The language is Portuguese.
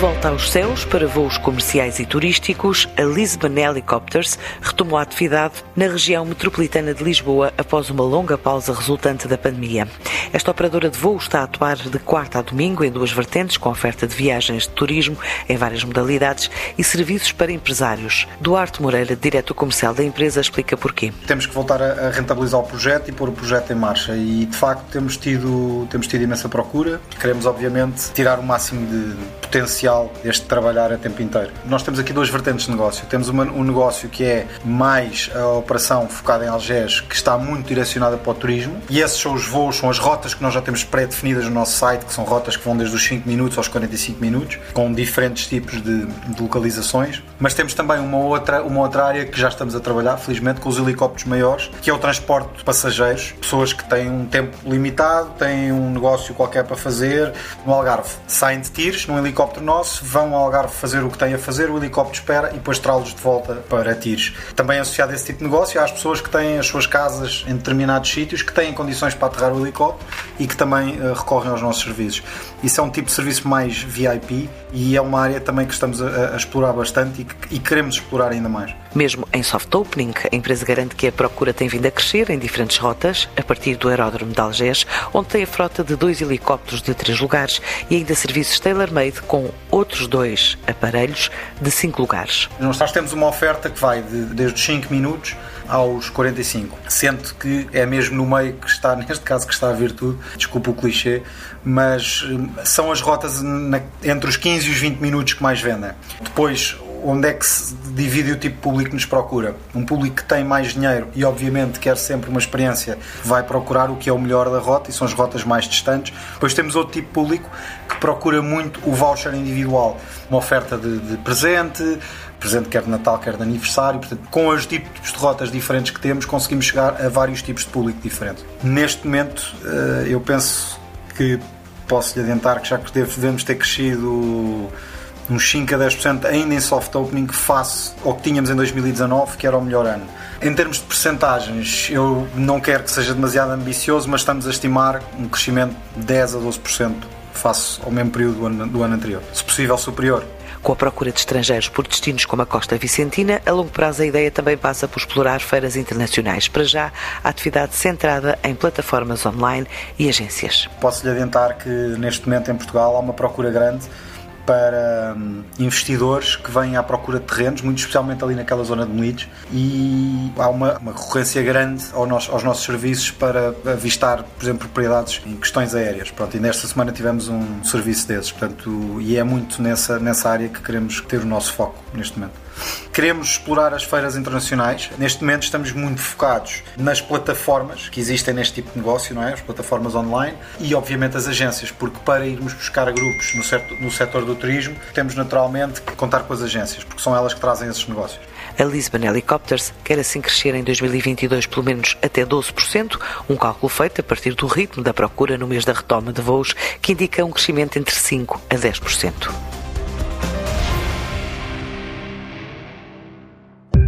volta aos céus para voos comerciais e turísticos, a Lisbon Helicopters retomou a atividade na região metropolitana de Lisboa após uma longa pausa resultante da pandemia. Esta operadora de voo está a atuar de quarta a domingo em duas vertentes, com oferta de viagens de turismo em várias modalidades e serviços para empresários. Duarte Moreira, diretor comercial da empresa, explica porquê. Temos que voltar a rentabilizar o projeto e pôr o projeto em marcha e, de facto, temos tido, temos tido imensa procura. Queremos, obviamente, tirar o máximo de potencial essencial este trabalhar a tempo inteiro. Nós temos aqui duas vertentes de negócio. Temos uma, um negócio que é mais a operação focada em Algés, que está muito direcionada para o turismo, e esses são os voos, são as rotas que nós já temos pré-definidas no nosso site, que são rotas que vão desde os 5 minutos aos 45 minutos, com diferentes tipos de, de localizações. Mas temos também uma outra, uma outra área que já estamos a trabalhar, felizmente, com os helicópteros maiores, que é o transporte de passageiros, pessoas que têm um tempo limitado, têm um negócio qualquer para fazer no Algarve. Saem de tiros num helicóptero vão ao Algarve fazer o que têm a fazer, o helicóptero espera e depois trá-los de volta para Tires. Também associado a esse tipo de negócio, há as pessoas que têm as suas casas em determinados sítios, que têm condições para aterrar o helicóptero e que também uh, recorrem aos nossos serviços. Isso é um tipo de serviço mais VIP e é uma área também que estamos a, a explorar bastante e, e queremos explorar ainda mais. Mesmo em soft opening, a empresa garante que a procura tem vindo a crescer em diferentes rotas, a partir do aeródromo de Algés, onde tem a frota de dois helicópteros de três lugares e ainda serviços tailor-made com outros dois aparelhos de cinco lugares. Nós temos uma oferta que vai de, desde os 5 minutos aos 45, sendo que é mesmo no meio que está, neste caso, que está a virtude, desculpa o clichê, mas hum, são as rotas na, entre os 15 e os 20 minutos que mais vendem. Depois, onde é que se divide o tipo de público que nos procura? Um público que tem mais dinheiro e, obviamente, quer sempre uma experiência, vai procurar o que é o melhor da rota e são as rotas mais distantes. Depois temos outro tipo de público que procura muito o voucher individual, uma oferta de, de presente, presente quer de Natal, quer de aniversário. Portanto, com os tipos de rotas diferentes que temos, conseguimos chegar a vários tipos de público diferentes. Neste momento, eh, eu penso que posso lhe adiantar que já devemos ter crescido uns 5 a 10% ainda em soft opening face ao que tínhamos em 2019, que era o melhor ano. Em termos de percentagens, eu não quero que seja demasiado ambicioso, mas estamos a estimar um crescimento de 10 a 12% face ao mesmo período do ano, do ano anterior, se possível superior. Com a procura de estrangeiros por destinos como a Costa Vicentina, a longo prazo a ideia também passa por explorar feiras internacionais. Para já, a atividade centrada em plataformas online e agências. Posso lhe adiantar que neste momento em Portugal há uma procura grande para hum, investidores que vêm à procura de terrenos, muito especialmente ali naquela zona de Melides, e há uma, uma recorrência grande ao nosso, aos nossos serviços para avistar, por exemplo, propriedades em questões aéreas. Pronto, e nesta semana tivemos um serviço desses, portanto, e é muito nessa, nessa área que queremos ter o nosso foco neste momento. Queremos explorar as feiras internacionais. Neste momento estamos muito focados nas plataformas que existem neste tipo de negócio, não é? As plataformas online e, obviamente, as agências, porque para irmos buscar grupos no setor, no setor do turismo, temos naturalmente que contar com as agências, porque são elas que trazem esses negócios. A Lisbon Helicopters quer assim crescer em 2022 pelo menos até 12%, um cálculo feito a partir do ritmo da procura no mês da retoma de voos, que indica um crescimento entre 5% a 10%.